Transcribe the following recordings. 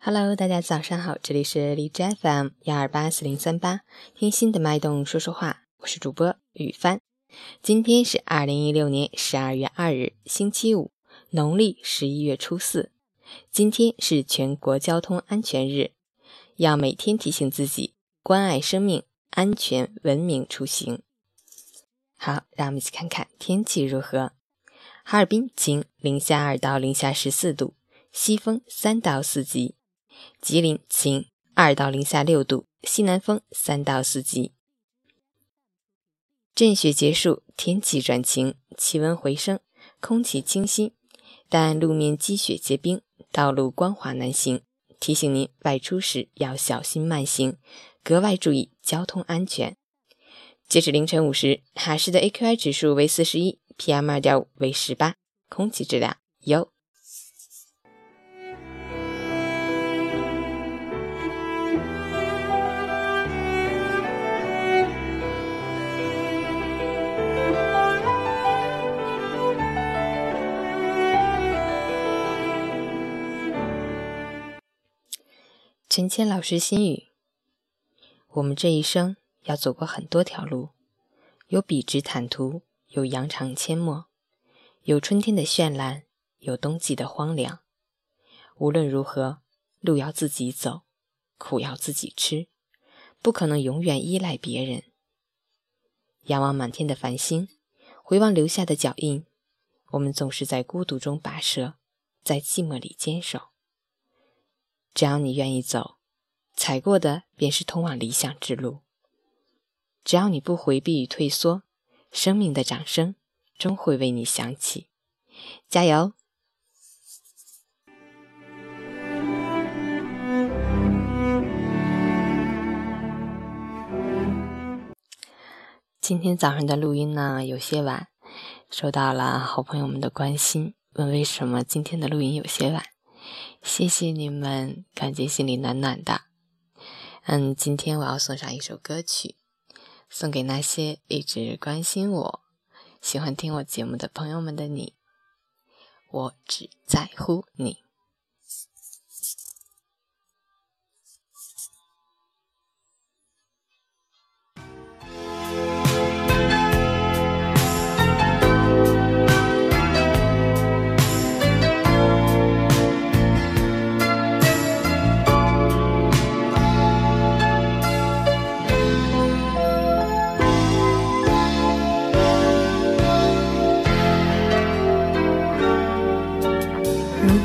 Hello，大家早上好，这里是荔枝 FM 幺二八四零三八，听心的脉动说说话，我是主播雨帆。今天是二零一六年十二月二日，星期五，农历十一月初四。今天是全国交通安全日，要每天提醒自己关爱生命，安全文明出行。好，让我们一起看看天气如何。哈尔滨晴，零下二到零下十四度，西风三到四级。吉林晴，二到零下六度，西南风三到四级。阵雪结束，天气转晴，气温回升，空气清新，但路面积雪结冰，道路光滑难行。提醒您外出时要小心慢行，格外注意交通安全。截止凌晨五时，哈市的 AQI 指数为四十一，PM 二点五为十八，空气质量优。陈谦老师心语：我们这一生要走过很多条路，有笔直坦途，有扬长阡陌，有春天的绚烂，有冬季的荒凉。无论如何，路要自己走，苦要自己吃，不可能永远依赖别人。仰望满天的繁星，回望留下的脚印，我们总是在孤独中跋涉，在寂寞里坚守。只要你愿意走，踩过的便是通往理想之路。只要你不回避与退缩，生命的掌声终会为你响起。加油！今天早上的录音呢，有些晚，收到了好朋友们的关心，问为什么今天的录音有些晚。谢谢你们，感觉心里暖暖的。嗯，今天我要送上一首歌曲，送给那些一直关心我、喜欢听我节目的朋友们的你。我只在乎你。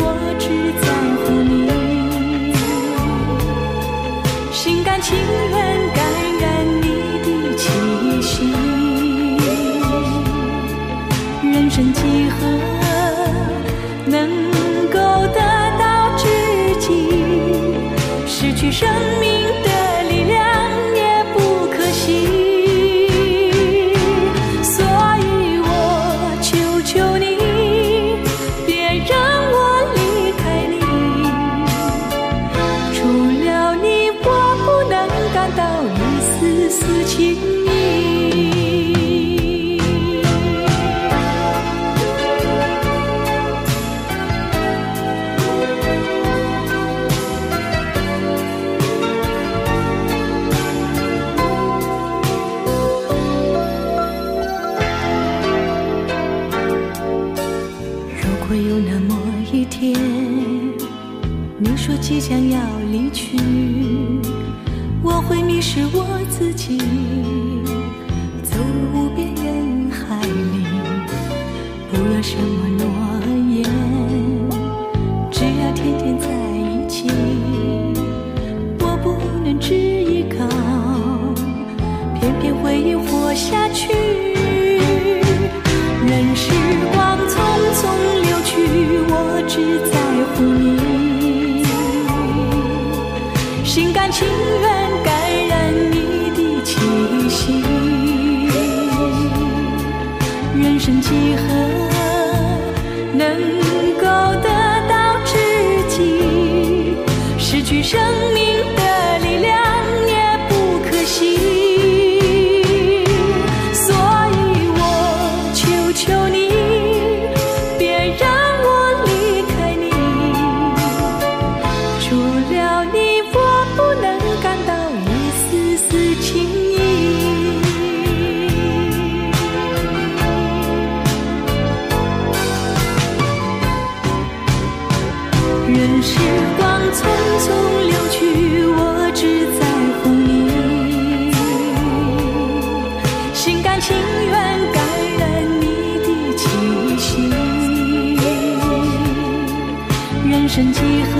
我只在乎你，心甘情愿感染你的气息。人生几何能够得到知己？失去生会有那么一天，你说即将要离去，我会迷失我自己，走入无边人海里。不要什么诺言，只要天天在一起。我不能只依靠，偏偏回忆活下去。情愿感染你的气息。人生几何，能够得到知己，失去生命的。时光匆匆流去，我只在乎你，心甘情愿感染你的气息。人生几何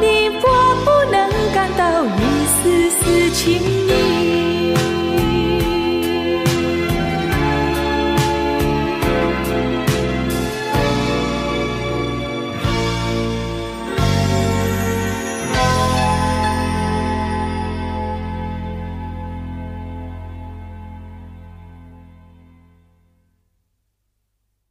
你，我不能感到一丝丝情意